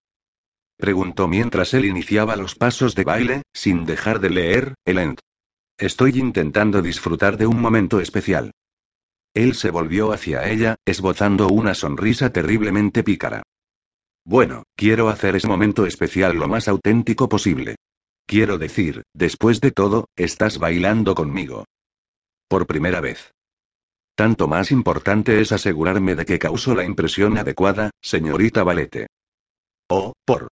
Preguntó mientras él iniciaba los pasos de baile, sin dejar de leer, Elend. Estoy intentando disfrutar de un momento especial. Él se volvió hacia ella, esbozando una sonrisa terriblemente pícara. Bueno, quiero hacer ese momento especial lo más auténtico posible. Quiero decir, después de todo, estás bailando conmigo. Por primera vez. Tanto más importante es asegurarme de que causó la impresión adecuada, señorita Valete. Oh, por.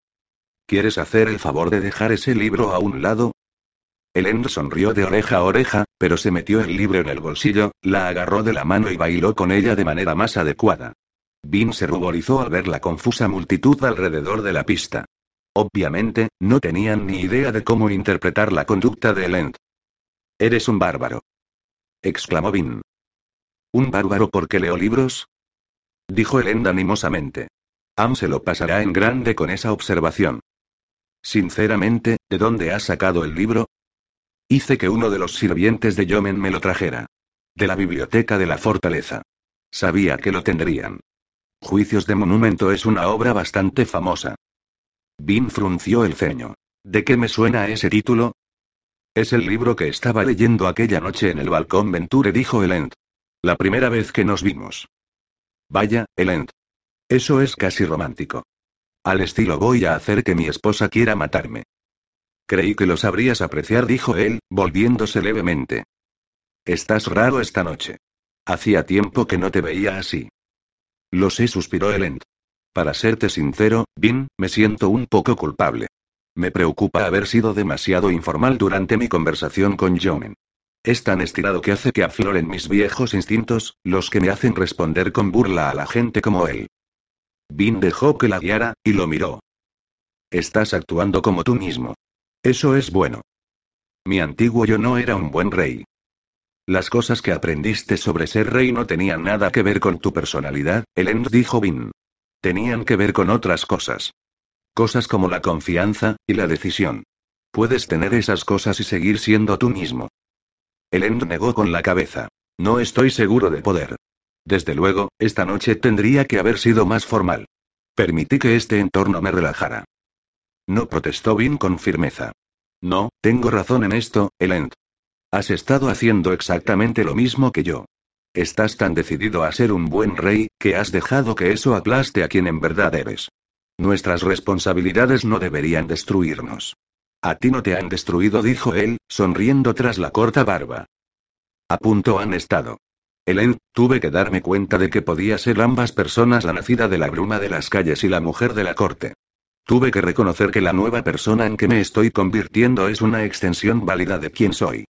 ¿Quieres hacer el favor de dejar ese libro a un lado? Elend sonrió de oreja a oreja, pero se metió el libro en el bolsillo, la agarró de la mano y bailó con ella de manera más adecuada. Vin se ruborizó al ver la confusa multitud alrededor de la pista. Obviamente, no tenían ni idea de cómo interpretar la conducta de Elend. Eres un bárbaro. exclamó Vin. ¿Un bárbaro porque leo libros? dijo Elend animosamente. Am se lo pasará en grande con esa observación. Sinceramente, ¿de dónde has sacado el libro? Hice que uno de los sirvientes de Yomen me lo trajera. De la biblioteca de la fortaleza. Sabía que lo tendrían. Juicios de Monumento es una obra bastante famosa. Vin frunció el ceño. ¿De qué me suena ese título? Es el libro que estaba leyendo aquella noche en el balcón Venture, dijo Elend. La primera vez que nos vimos. Vaya, Elend. Eso es casi romántico. Al estilo voy a hacer que mi esposa quiera matarme. Creí que lo sabrías apreciar, dijo él, volviéndose levemente. Estás raro esta noche. Hacía tiempo que no te veía así. Lo sé, suspiró Elend. Para serte sincero, Vin, me siento un poco culpable. Me preocupa haber sido demasiado informal durante mi conversación con Jomen. Es tan estirado que hace que afloren mis viejos instintos, los que me hacen responder con burla a la gente como él. Vin dejó que la guiara, y lo miró. Estás actuando como tú mismo. Eso es bueno. Mi antiguo yo no era un buen rey. Las cosas que aprendiste sobre ser rey no tenían nada que ver con tu personalidad, Elend dijo Vin. Tenían que ver con otras cosas. Cosas como la confianza, y la decisión. Puedes tener esas cosas y seguir siendo tú mismo. Elend negó con la cabeza. No estoy seguro de poder. Desde luego, esta noche tendría que haber sido más formal. Permití que este entorno me relajara. No protestó Vin con firmeza. No, tengo razón en esto, Elend. Has estado haciendo exactamente lo mismo que yo. Estás tan decidido a ser un buen rey, que has dejado que eso aplaste a quien en verdad eres. Nuestras responsabilidades no deberían destruirnos. A ti no te han destruido, dijo él, sonriendo tras la corta barba. A punto han estado. Helen, tuve que darme cuenta de que podía ser ambas personas la nacida de la bruma de las calles y la mujer de la corte. Tuve que reconocer que la nueva persona en que me estoy convirtiendo es una extensión válida de quien soy.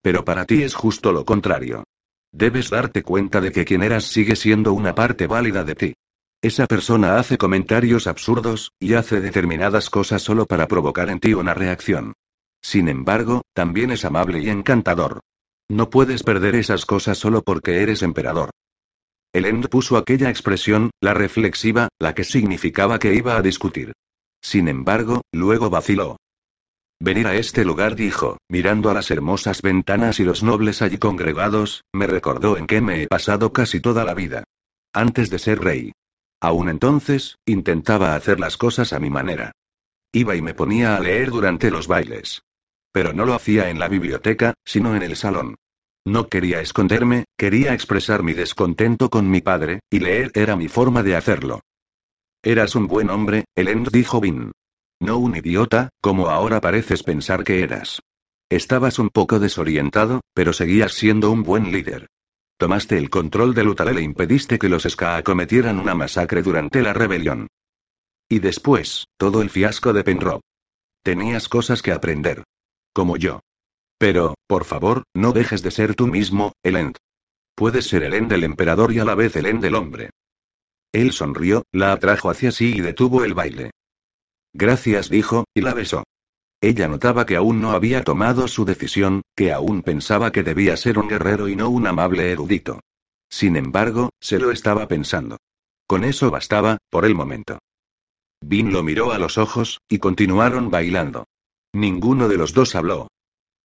Pero para ti es justo lo contrario. Debes darte cuenta de que quien eras sigue siendo una parte válida de ti. Esa persona hace comentarios absurdos, y hace determinadas cosas solo para provocar en ti una reacción. Sin embargo, también es amable y encantador. No puedes perder esas cosas solo porque eres emperador. Elend puso aquella expresión, la reflexiva, la que significaba que iba a discutir. Sin embargo, luego vaciló. Venir a este lugar, dijo, mirando a las hermosas ventanas y los nobles allí congregados, me recordó en que me he pasado casi toda la vida. Antes de ser rey. Aún entonces, intentaba hacer las cosas a mi manera. Iba y me ponía a leer durante los bailes. Pero no lo hacía en la biblioteca, sino en el salón. No quería esconderme, quería expresar mi descontento con mi padre, y leer era mi forma de hacerlo. Eras un buen hombre, Elend dijo Vin. No un idiota, como ahora pareces pensar que eras. Estabas un poco desorientado, pero seguías siendo un buen líder. Tomaste el control de Lutalel e impediste que los Ska cometieran una masacre durante la rebelión. Y después, todo el fiasco de Penrod. Tenías cosas que aprender. Como yo. Pero, por favor, no dejes de ser tú mismo, Elend. Puedes ser Elend del emperador y a la vez Elend del hombre. Él sonrió, la atrajo hacia sí y detuvo el baile. Gracias, dijo, y la besó. Ella notaba que aún no había tomado su decisión, que aún pensaba que debía ser un guerrero y no un amable erudito. Sin embargo, se lo estaba pensando. Con eso bastaba, por el momento. Vin lo miró a los ojos, y continuaron bailando. Ninguno de los dos habló.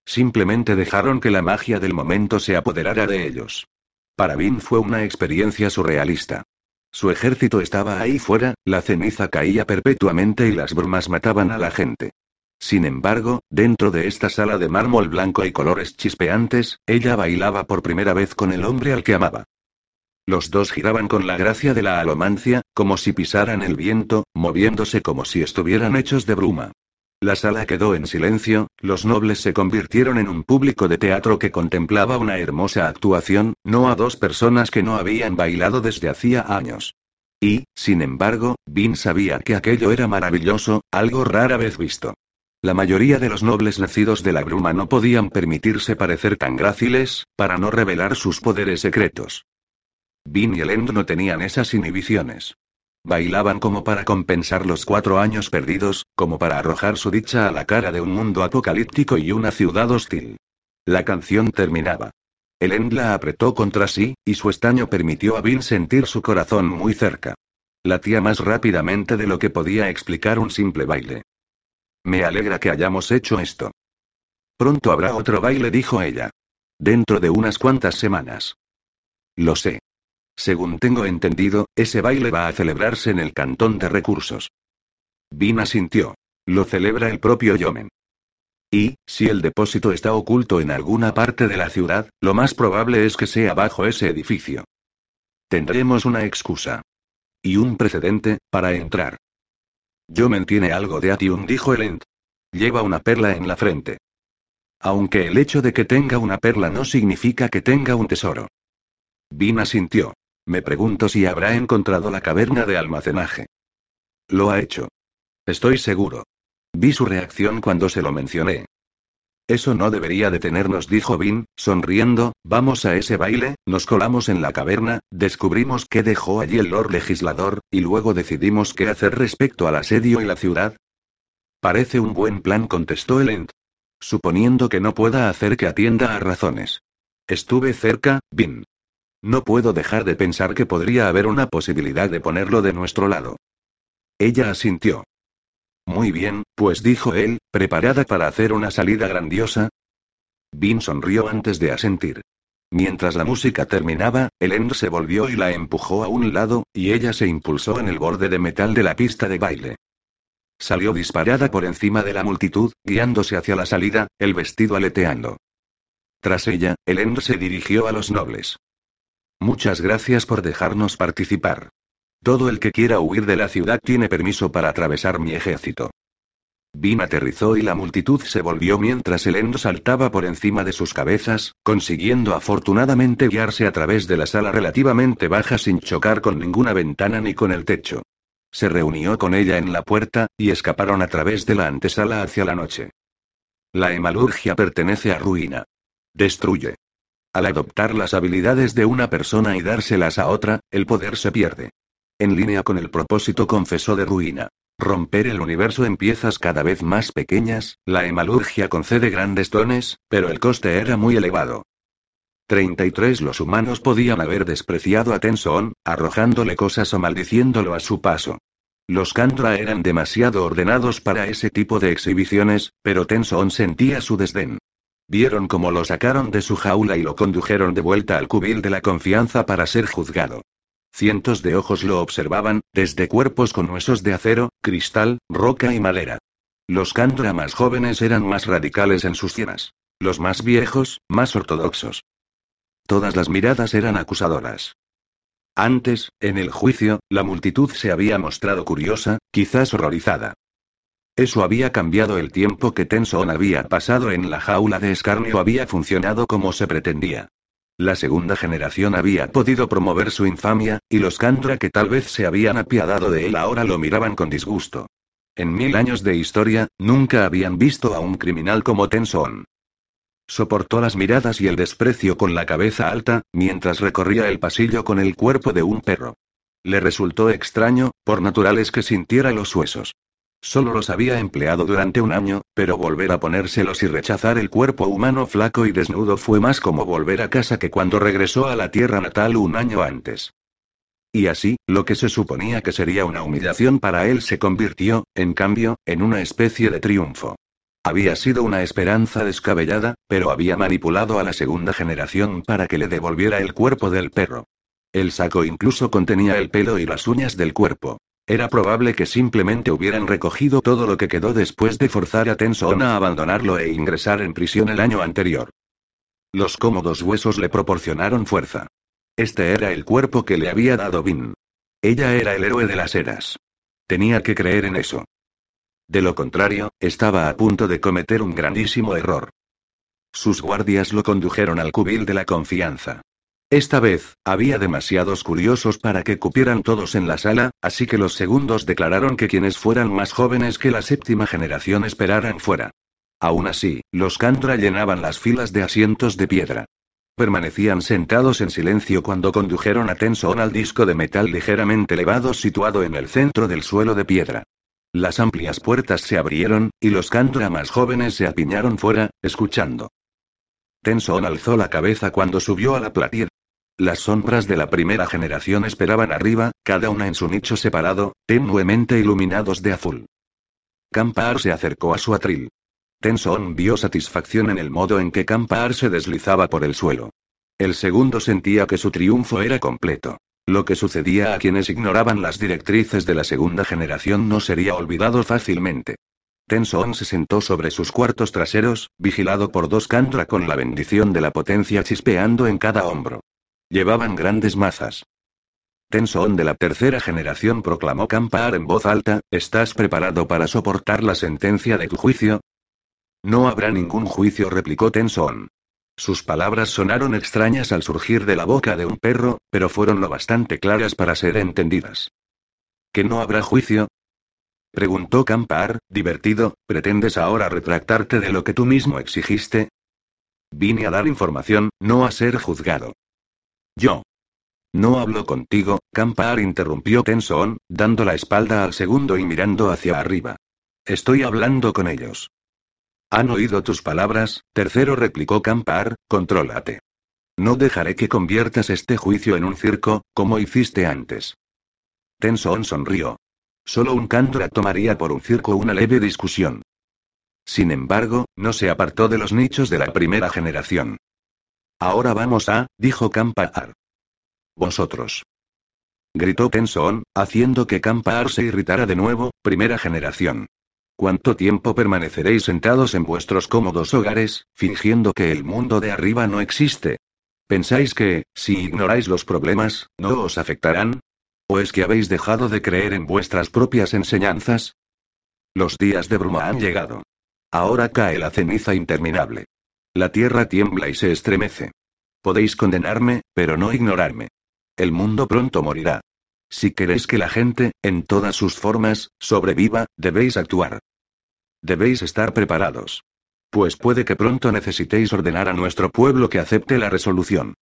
Simplemente dejaron que la magia del momento se apoderara de ellos. Para Vin fue una experiencia surrealista. Su ejército estaba ahí fuera, la ceniza caía perpetuamente y las brumas mataban a la gente. Sin embargo, dentro de esta sala de mármol blanco y colores chispeantes, ella bailaba por primera vez con el hombre al que amaba. Los dos giraban con la gracia de la alomancia, como si pisaran el viento, moviéndose como si estuvieran hechos de bruma. La sala quedó en silencio, los nobles se convirtieron en un público de teatro que contemplaba una hermosa actuación, no a dos personas que no habían bailado desde hacía años. Y, sin embargo, Vin sabía que aquello era maravilloso, algo rara vez visto. La mayoría de los nobles nacidos de la bruma no podían permitirse parecer tan gráciles, para no revelar sus poderes secretos. Vin y Elend no tenían esas inhibiciones. Bailaban como para compensar los cuatro años perdidos, como para arrojar su dicha a la cara de un mundo apocalíptico y una ciudad hostil. La canción terminaba. Elend la apretó contra sí, y su estaño permitió a Vin sentir su corazón muy cerca. Latía más rápidamente de lo que podía explicar un simple baile. Me alegra que hayamos hecho esto. Pronto habrá otro baile, dijo ella. Dentro de unas cuantas semanas. Lo sé. Según tengo entendido, ese baile va a celebrarse en el cantón de recursos. Vina sintió. Lo celebra el propio Yomen. Y, si el depósito está oculto en alguna parte de la ciudad, lo más probable es que sea bajo ese edificio. Tendremos una excusa. Y un precedente, para entrar. Yomen tiene algo de Atium, dijo Elend. Lleva una perla en la frente. Aunque el hecho de que tenga una perla no significa que tenga un tesoro. Vina sintió. Me pregunto si habrá encontrado la caverna de almacenaje. Lo ha hecho. Estoy seguro. Vi su reacción cuando se lo mencioné. Eso no debería detenernos, dijo Vin, sonriendo, vamos a ese baile, nos colamos en la caverna, descubrimos qué dejó allí el Lord Legislador, y luego decidimos qué hacer respecto al asedio y la ciudad. Parece un buen plan, contestó el Suponiendo que no pueda hacer que atienda a razones. Estuve cerca, Vin. No puedo dejar de pensar que podría haber una posibilidad de ponerlo de nuestro lado. Ella asintió. Muy bien, pues dijo él, ¿preparada para hacer una salida grandiosa? Vin sonrió antes de asentir. Mientras la música terminaba, Ellen se volvió y la empujó a un lado, y ella se impulsó en el borde de metal de la pista de baile. Salió disparada por encima de la multitud, guiándose hacia la salida, el vestido aleteando. Tras ella, Ellen se dirigió a los nobles. Muchas gracias por dejarnos participar. Todo el que quiera huir de la ciudad tiene permiso para atravesar mi ejército. Vin aterrizó y la multitud se volvió mientras el End saltaba por encima de sus cabezas, consiguiendo afortunadamente guiarse a través de la sala relativamente baja sin chocar con ninguna ventana ni con el techo. Se reunió con ella en la puerta, y escaparon a través de la antesala hacia la noche. La hemalurgia pertenece a Ruina. Destruye. Al adoptar las habilidades de una persona y dárselas a otra, el poder se pierde. En línea con el propósito confesó de Ruina. Romper el universo en piezas cada vez más pequeñas, la hemalurgia concede grandes dones, pero el coste era muy elevado. 33 Los humanos podían haber despreciado a Tensoon, arrojándole cosas o maldiciéndolo a su paso. Los Kandra eran demasiado ordenados para ese tipo de exhibiciones, pero Tensoon sentía su desdén. Vieron cómo lo sacaron de su jaula y lo condujeron de vuelta al cubil de la confianza para ser juzgado. Cientos de ojos lo observaban, desde cuerpos con huesos de acero, cristal, roca y madera. Los Kandra más jóvenes eran más radicales en sus cienas. Los más viejos, más ortodoxos. Todas las miradas eran acusadoras. Antes, en el juicio, la multitud se había mostrado curiosa, quizás horrorizada. Eso había cambiado el tiempo que Tenson había pasado en la jaula de escarnio había funcionado como se pretendía. La segunda generación había podido promover su infamia, y los Kandra que tal vez se habían apiadado de él ahora lo miraban con disgusto. En mil años de historia, nunca habían visto a un criminal como Tenson. Soportó las miradas y el desprecio con la cabeza alta, mientras recorría el pasillo con el cuerpo de un perro. Le resultó extraño, por naturales que sintiera los huesos. Solo los había empleado durante un año, pero volver a ponérselos y rechazar el cuerpo humano flaco y desnudo fue más como volver a casa que cuando regresó a la tierra natal un año antes. Y así, lo que se suponía que sería una humillación para él se convirtió, en cambio, en una especie de triunfo. Había sido una esperanza descabellada, pero había manipulado a la segunda generación para que le devolviera el cuerpo del perro. El saco incluso contenía el pelo y las uñas del cuerpo. Era probable que simplemente hubieran recogido todo lo que quedó después de forzar a Tenson a abandonarlo e ingresar en prisión el año anterior. Los cómodos huesos le proporcionaron fuerza. Este era el cuerpo que le había dado Vin. Ella era el héroe de las eras. Tenía que creer en eso. De lo contrario, estaba a punto de cometer un grandísimo error. Sus guardias lo condujeron al cubil de la confianza. Esta vez, había demasiados curiosos para que cupieran todos en la sala, así que los segundos declararon que quienes fueran más jóvenes que la séptima generación esperaran fuera. Aún así, los Cantra llenaban las filas de asientos de piedra. Permanecían sentados en silencio cuando condujeron a Tenson al disco de metal ligeramente elevado situado en el centro del suelo de piedra. Las amplias puertas se abrieron, y los Cantra más jóvenes se apiñaron fuera, escuchando. Tenson alzó la cabeza cuando subió a la platir. Las sombras de la primera generación esperaban arriba, cada una en su nicho separado, tenuemente iluminados de azul. Campar se acercó a su atril. Tenson vio satisfacción en el modo en que Campar se deslizaba por el suelo. El segundo sentía que su triunfo era completo. Lo que sucedía a quienes ignoraban las directrices de la segunda generación no sería olvidado fácilmente. Tenson se sentó sobre sus cuartos traseros, vigilado por dos Kantra con la bendición de la potencia chispeando en cada hombro. Llevaban grandes mazas. Tenson de la tercera generación proclamó Campar en voz alta, ¿estás preparado para soportar la sentencia de tu juicio? No habrá ningún juicio, replicó Tenson. Sus palabras sonaron extrañas al surgir de la boca de un perro, pero fueron lo bastante claras para ser entendidas. ¿Que no habrá juicio? Preguntó Campar, divertido, ¿pretendes ahora retractarte de lo que tú mismo exigiste? Vine a dar información, no a ser juzgado. Yo. No hablo contigo, Campar interrumpió Tenson, dando la espalda al segundo y mirando hacia arriba. Estoy hablando con ellos. Han oído tus palabras, tercero replicó Campar, contrólate. No dejaré que conviertas este juicio en un circo, como hiciste antes. Tenson sonrió. Solo un Cantra tomaría por un circo una leve discusión. Sin embargo, no se apartó de los nichos de la primera generación. Ahora vamos a, dijo Campar. Vosotros. Gritó Tenson, haciendo que Campar se irritara de nuevo, primera generación. ¿Cuánto tiempo permaneceréis sentados en vuestros cómodos hogares, fingiendo que el mundo de arriba no existe? ¿Pensáis que, si ignoráis los problemas, no os afectarán? ¿O es que habéis dejado de creer en vuestras propias enseñanzas? Los días de bruma han llegado. Ahora cae la ceniza interminable. La tierra tiembla y se estremece. Podéis condenarme, pero no ignorarme. El mundo pronto morirá. Si queréis que la gente, en todas sus formas, sobreviva, debéis actuar. Debéis estar preparados. Pues puede que pronto necesitéis ordenar a nuestro pueblo que acepte la resolución.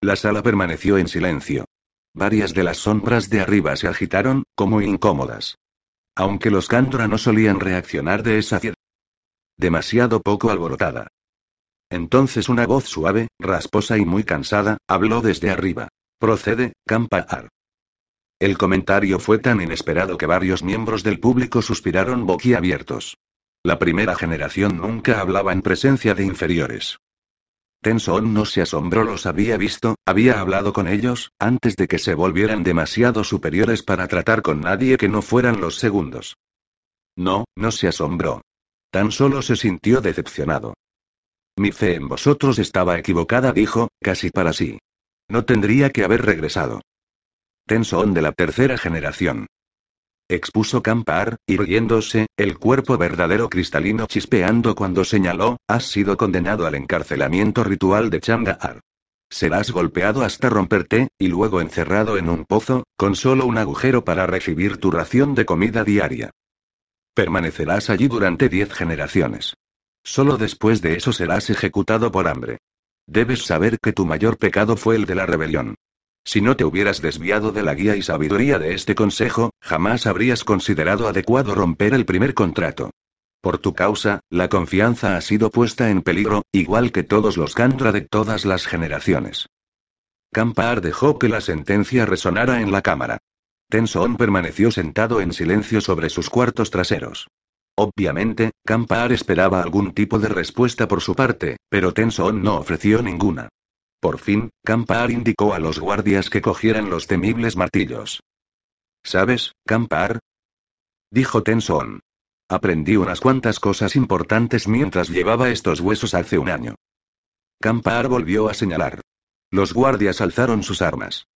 La sala permaneció en silencio. Varias de las sombras de arriba se agitaron, como incómodas. Aunque los Kandra no solían reaccionar de esa demasiado poco alborotada. Entonces una voz suave, rasposa y muy cansada, habló desde arriba. Procede, Campar. El comentario fue tan inesperado que varios miembros del público suspiraron boquiabiertos. La primera generación nunca hablaba en presencia de inferiores. Tenson no se asombró, los había visto, había hablado con ellos, antes de que se volvieran demasiado superiores para tratar con nadie que no fueran los segundos. No, no se asombró. Tan solo se sintió decepcionado. Mi fe en vosotros estaba equivocada, dijo, casi para sí. No tendría que haber regresado. Tenson de la tercera generación. Expuso Campar, irguiéndose, el cuerpo verdadero cristalino chispeando cuando señaló, has sido condenado al encarcelamiento ritual de Changar. Serás golpeado hasta romperte, y luego encerrado en un pozo, con solo un agujero para recibir tu ración de comida diaria. Permanecerás allí durante diez generaciones. Solo después de eso serás ejecutado por hambre. Debes saber que tu mayor pecado fue el de la rebelión. Si no te hubieras desviado de la guía y sabiduría de este consejo, jamás habrías considerado adecuado romper el primer contrato. Por tu causa, la confianza ha sido puesta en peligro, igual que todos los Kandra de todas las generaciones. Kampar dejó que la sentencia resonara en la cámara. Tenson permaneció sentado en silencio sobre sus cuartos traseros. Obviamente, Kampar esperaba algún tipo de respuesta por su parte, pero Tenson no ofreció ninguna. Por fin, Kampar indicó a los guardias que cogieran los temibles martillos. ¿Sabes, Kampar? Dijo Tenson. Aprendí unas cuantas cosas importantes mientras llevaba estos huesos hace un año. Campar volvió a señalar. Los guardias alzaron sus armas.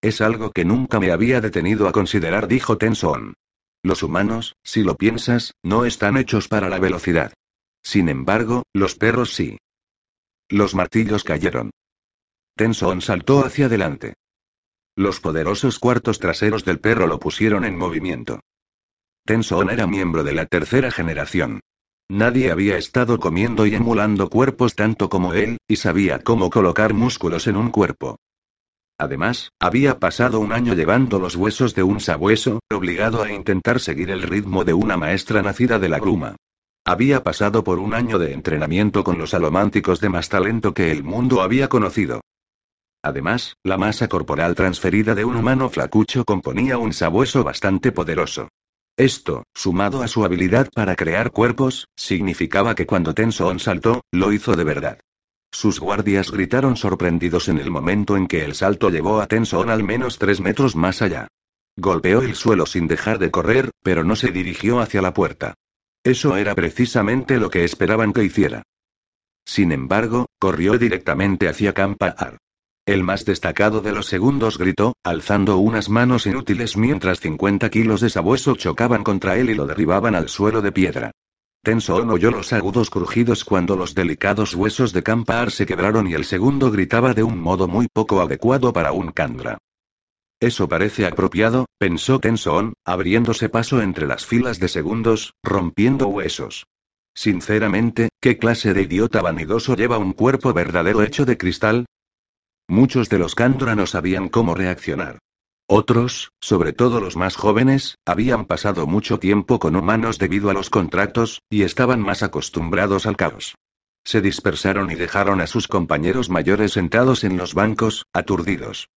Es algo que nunca me había detenido a considerar, dijo Tenson. Los humanos, si lo piensas, no están hechos para la velocidad. Sin embargo, los perros sí. Los martillos cayeron. Tenson saltó hacia adelante. Los poderosos cuartos traseros del perro lo pusieron en movimiento. Tenson era miembro de la tercera generación. Nadie había estado comiendo y emulando cuerpos tanto como él, y sabía cómo colocar músculos en un cuerpo. Además, había pasado un año llevando los huesos de un sabueso, obligado a intentar seguir el ritmo de una maestra nacida de la gruma. Había pasado por un año de entrenamiento con los alománticos de más talento que el mundo había conocido. Además, la masa corporal transferida de un humano flacucho componía un sabueso bastante poderoso. Esto, sumado a su habilidad para crear cuerpos, significaba que cuando Tenson saltó, lo hizo de verdad. Sus guardias gritaron sorprendidos en el momento en que el salto llevó a Tenson al menos tres metros más allá. Golpeó el suelo sin dejar de correr, pero no se dirigió hacia la puerta. Eso era precisamente lo que esperaban que hiciera. Sin embargo, corrió directamente hacia Campar. El más destacado de los segundos gritó, alzando unas manos inútiles mientras 50 kilos de sabueso chocaban contra él y lo derribaban al suelo de piedra. Tenson oyó los agudos crujidos cuando los delicados huesos de Campar se quebraron y el segundo gritaba de un modo muy poco adecuado para un Kandra. Eso parece apropiado, pensó Tenson, abriéndose paso entre las filas de segundos, rompiendo huesos. Sinceramente, ¿qué clase de idiota vanidoso lleva un cuerpo verdadero hecho de cristal? Muchos de los Kandra no sabían cómo reaccionar. Otros, sobre todo los más jóvenes, habían pasado mucho tiempo con humanos debido a los contratos, y estaban más acostumbrados al caos. Se dispersaron y dejaron a sus compañeros mayores sentados en los bancos, aturdidos.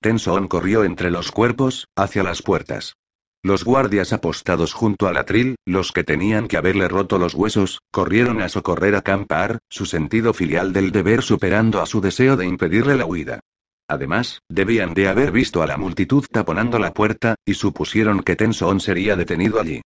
Tenson corrió entre los cuerpos, hacia las puertas. Los guardias apostados junto al atril, los que tenían que haberle roto los huesos, corrieron a socorrer a Campar, su sentido filial del deber superando a su deseo de impedirle la huida. Además, debían de haber visto a la multitud taponando la puerta, y supusieron que Tenson sería detenido allí.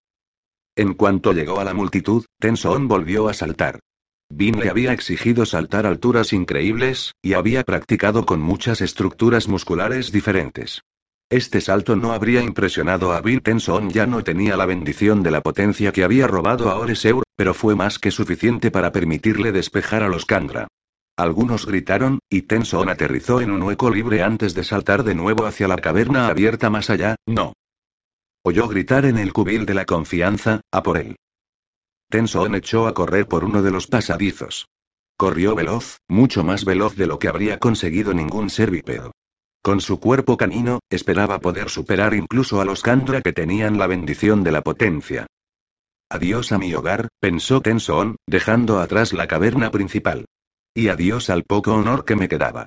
En cuanto llegó a la multitud, Tenson volvió a saltar. Bin le había exigido saltar alturas increíbles, y había practicado con muchas estructuras musculares diferentes. Este salto no habría impresionado a Bill Tenson, ya no tenía la bendición de la potencia que había robado a Oreseur, pero fue más que suficiente para permitirle despejar a los Kandra. Algunos gritaron, y Tenson aterrizó en un hueco libre antes de saltar de nuevo hacia la caverna abierta más allá, no. Oyó gritar en el cubil de la confianza, a por él. Tenson echó a correr por uno de los pasadizos. Corrió veloz, mucho más veloz de lo que habría conseguido ningún ser bípedo. Con su cuerpo canino, esperaba poder superar incluso a los Kandra que tenían la bendición de la potencia. Adiós a mi hogar, pensó Tenson, dejando atrás la caverna principal. Y adiós al poco honor que me quedaba.